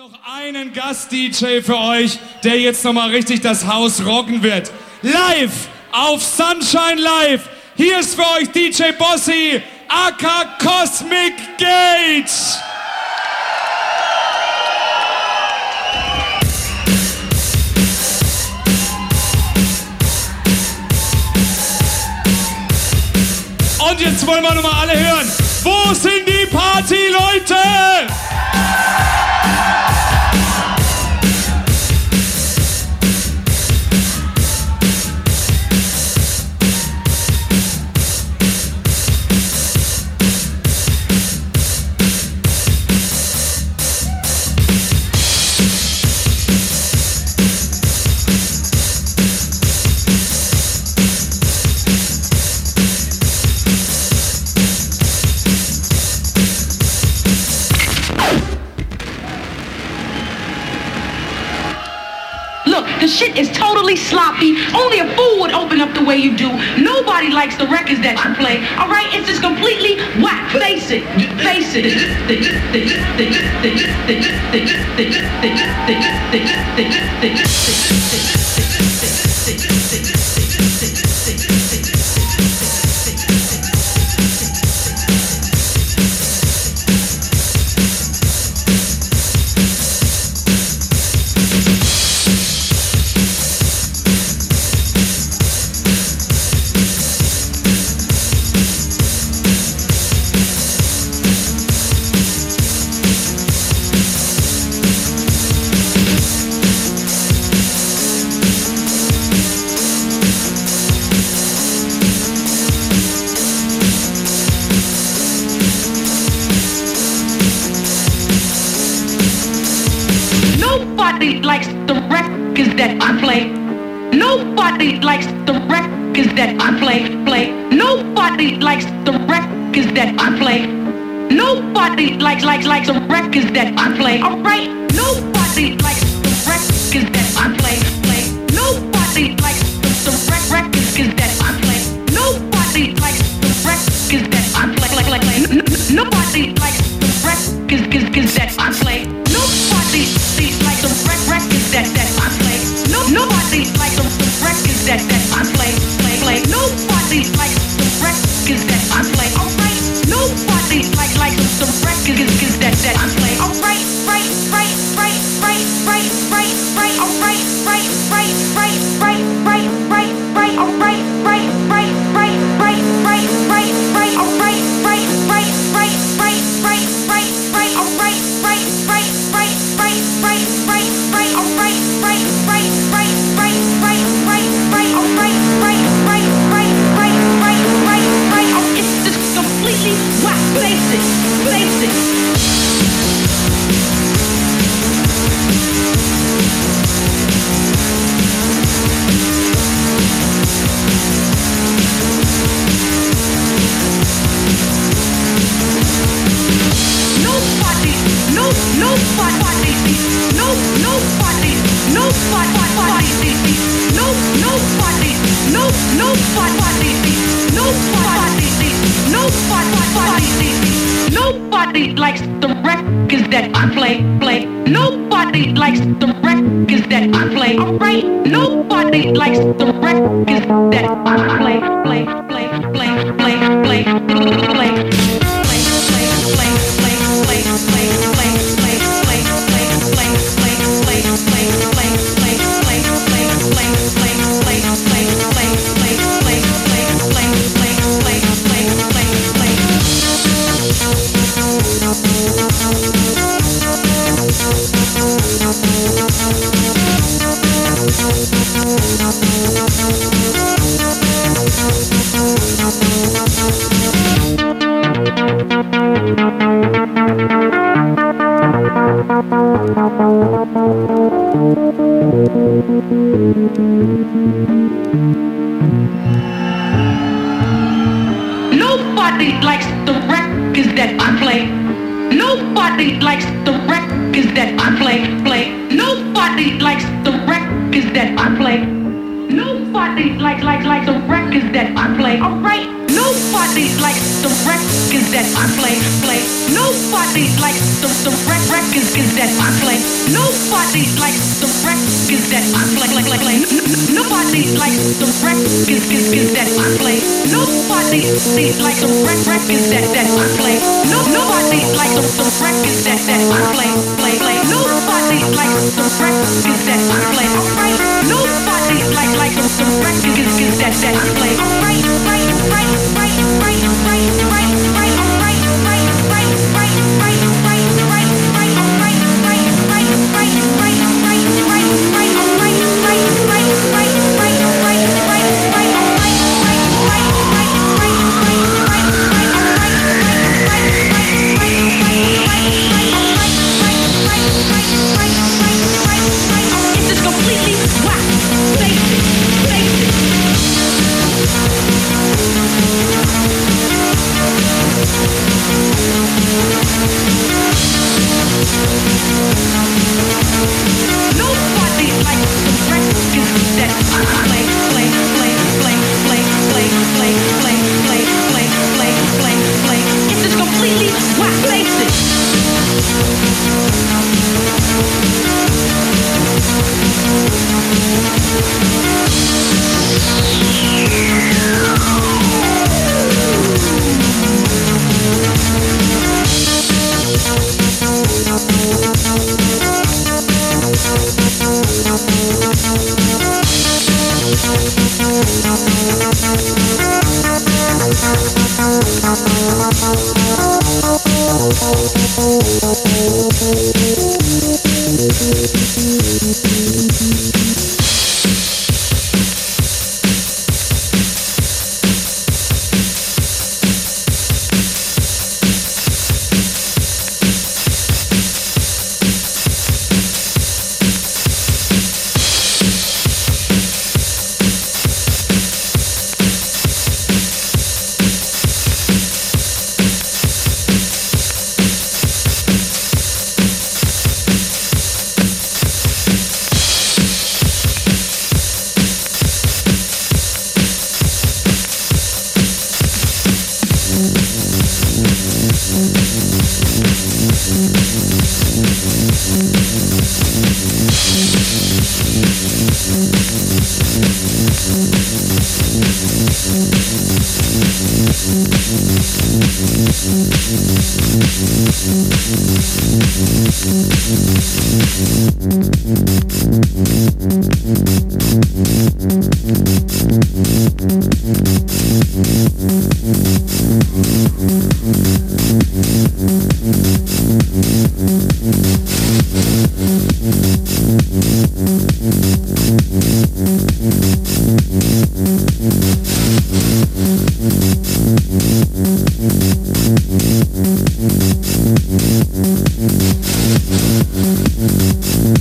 noch einen Gast-DJ für euch, der jetzt nochmal richtig das Haus rocken wird. Live auf Sunshine Live. Hier ist für euch DJ Bossi, aka Cosmic Gates. Und jetzt wollen wir nochmal alle hören. Wo sind die Party-Leute? really sloppy. Only a fool would open up the way you do. Nobody likes the records that you play. All right, it's just completely whack. Face it. Face it.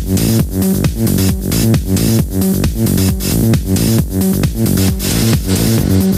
Thank you.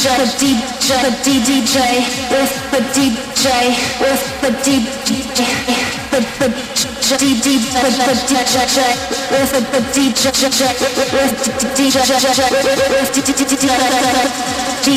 DJ, the DJ, the DJ with the DJ with the DJ, the the DJ, the DJ with the DJ with the DJ with the DJ.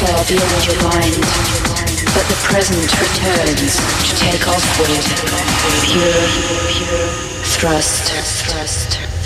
Far beyond your mind. But the present returns to take off with pure, pure thrust.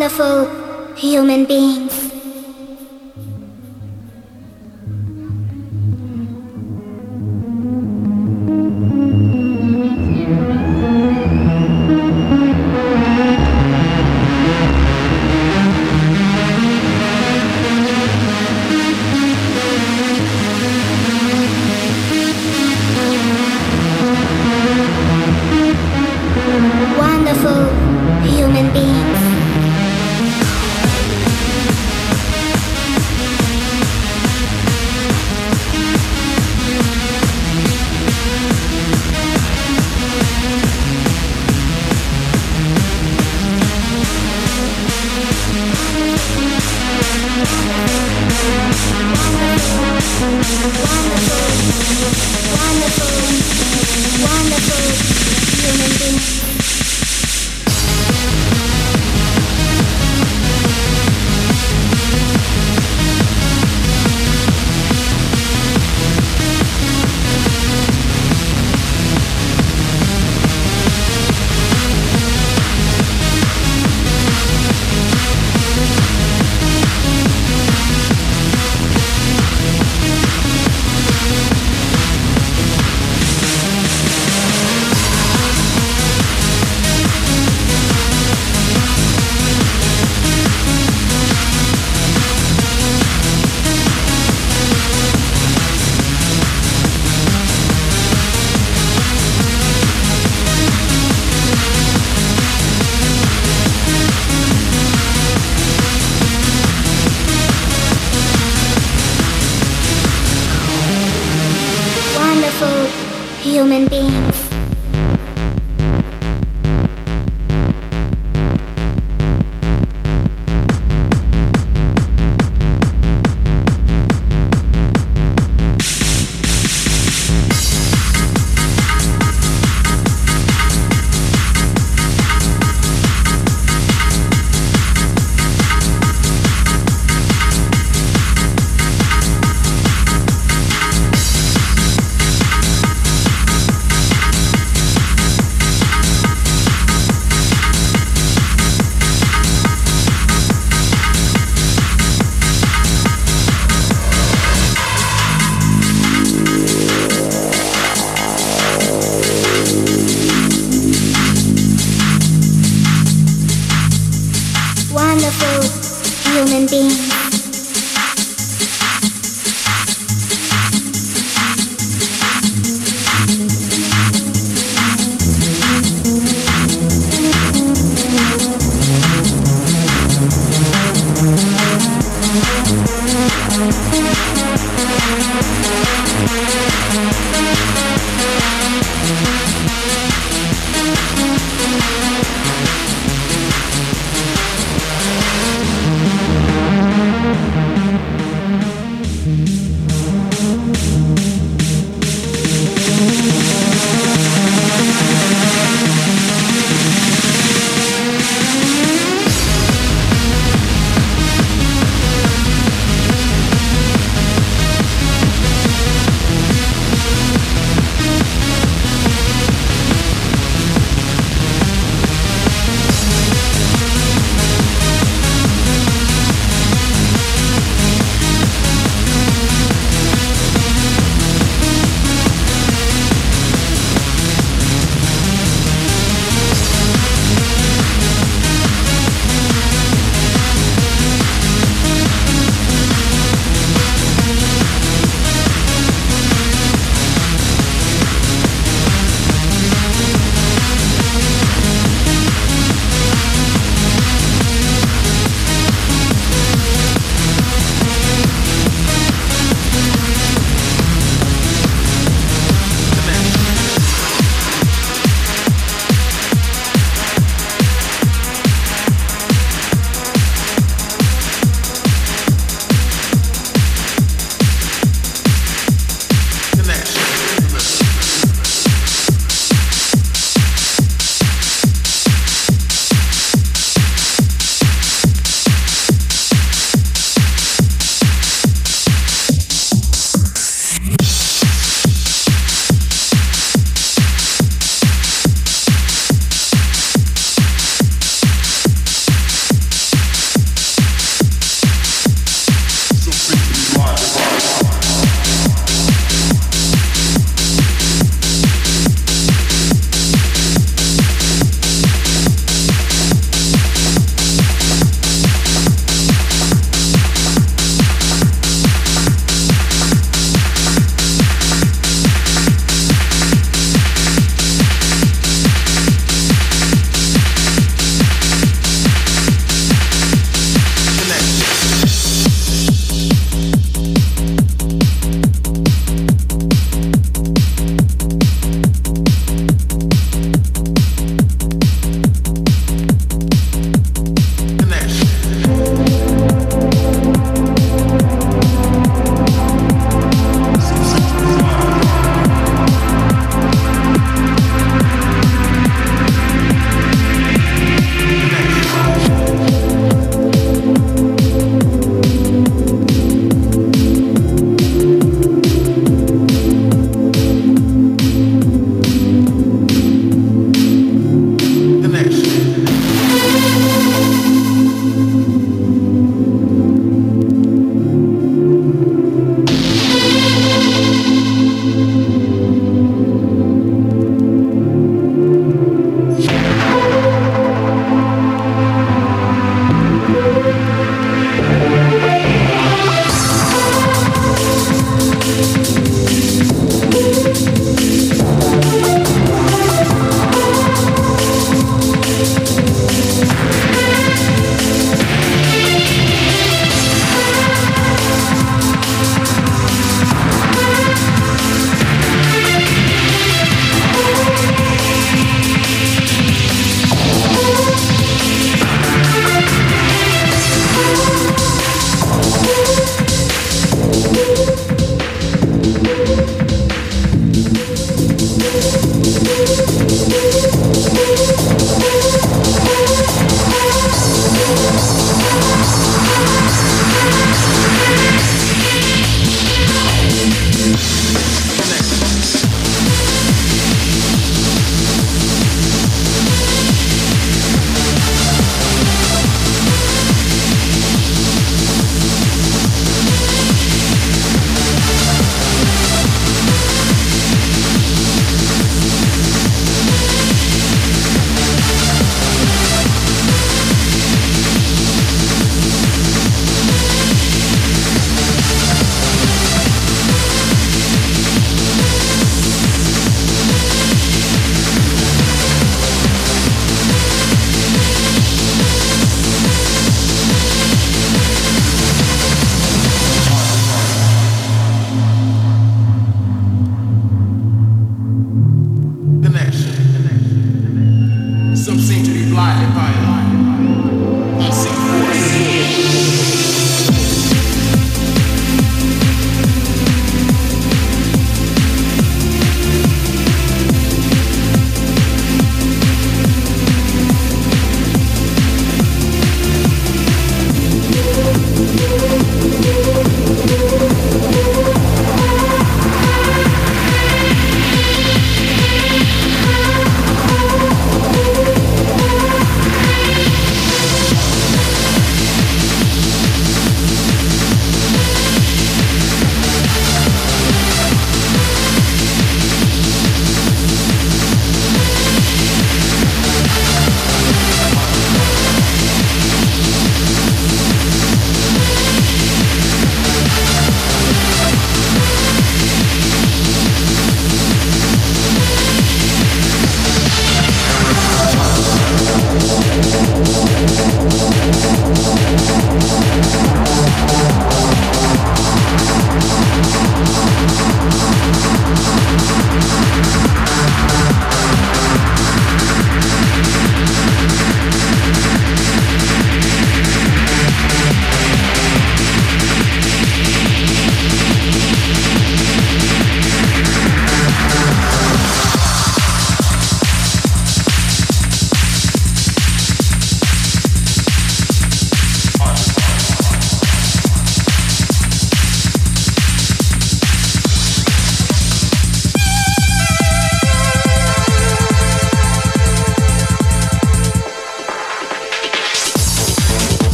Wonderful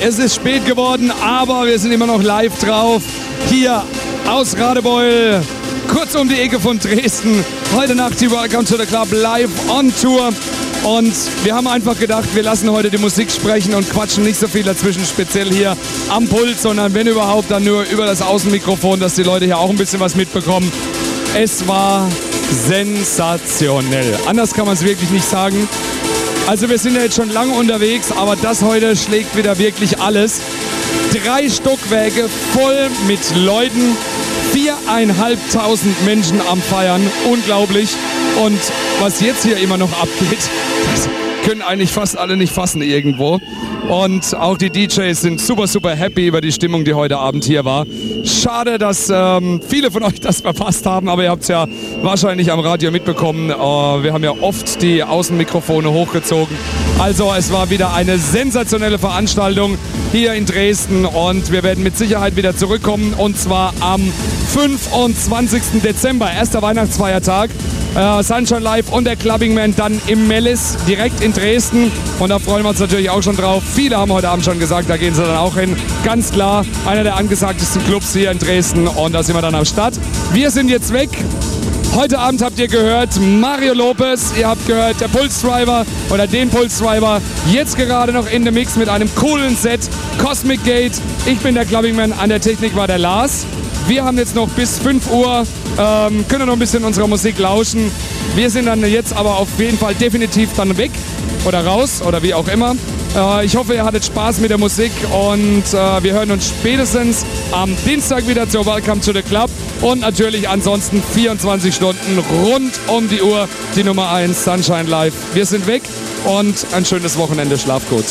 Es ist spät geworden, aber wir sind immer noch live drauf. Hier aus Radebeul, kurz um die Ecke von Dresden. Heute Nacht die Welcome to the Club live on Tour. Und wir haben einfach gedacht, wir lassen heute die Musik sprechen und quatschen nicht so viel dazwischen, speziell hier am Pult, sondern wenn überhaupt, dann nur über das Außenmikrofon, dass die Leute hier auch ein bisschen was mitbekommen. Es war sensationell. Anders kann man es wirklich nicht sagen. Also wir sind ja jetzt schon lange unterwegs, aber das heute schlägt wieder wirklich alles. Drei Stockwerke voll mit Leuten, viereinhalbtausend Menschen am Feiern, unglaublich. Und was jetzt hier immer noch abgeht, das können eigentlich fast alle nicht fassen irgendwo. Und auch die DJs sind super, super happy über die Stimmung, die heute Abend hier war. Schade, dass ähm, viele von euch das verpasst haben, aber ihr habt es ja wahrscheinlich am Radio mitbekommen. Äh, wir haben ja oft die Außenmikrofone hochgezogen. Also es war wieder eine sensationelle Veranstaltung hier in Dresden und wir werden mit Sicherheit wieder zurückkommen und zwar am 25. Dezember, erster Weihnachtsfeiertag äh, Sunshine Live und der Clubbing Man dann im Mellis direkt in Dresden. Und da freuen wir uns natürlich auch schon drauf. Viele haben heute Abend schon gesagt, da gehen sie dann auch hin. Ganz klar, einer der angesagtesten Clubs hier in Dresden und da sind wir dann am Start. Wir sind jetzt weg. Heute Abend habt ihr gehört Mario Lopez, ihr habt gehört der Pulse Driver oder den Pulse Driver. Jetzt gerade noch in dem Mix mit einem coolen Set. Cosmic Gate. Ich bin der Clubbing Man, an der Technik war der Lars. Wir haben jetzt noch bis 5 Uhr, ähm, können noch ein bisschen unserer Musik lauschen. Wir sind dann jetzt aber auf jeden Fall definitiv dann weg oder raus oder wie auch immer. Äh, ich hoffe, ihr hattet Spaß mit der Musik und äh, wir hören uns spätestens am Dienstag wieder zur Welcome to the Club und natürlich ansonsten 24 Stunden rund um die Uhr die Nummer 1 Sunshine Live. Wir sind weg und ein schönes Wochenende. Schlaf gut.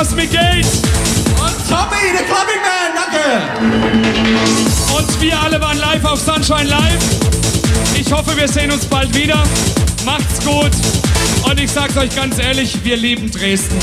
Cosmic Gate Und Tommy, der Clubbing Man, danke! und wir alle waren live auf Sunshine Live. Ich hoffe, wir sehen uns bald wieder. Macht's gut und ich sag's euch ganz ehrlich, wir lieben Dresden.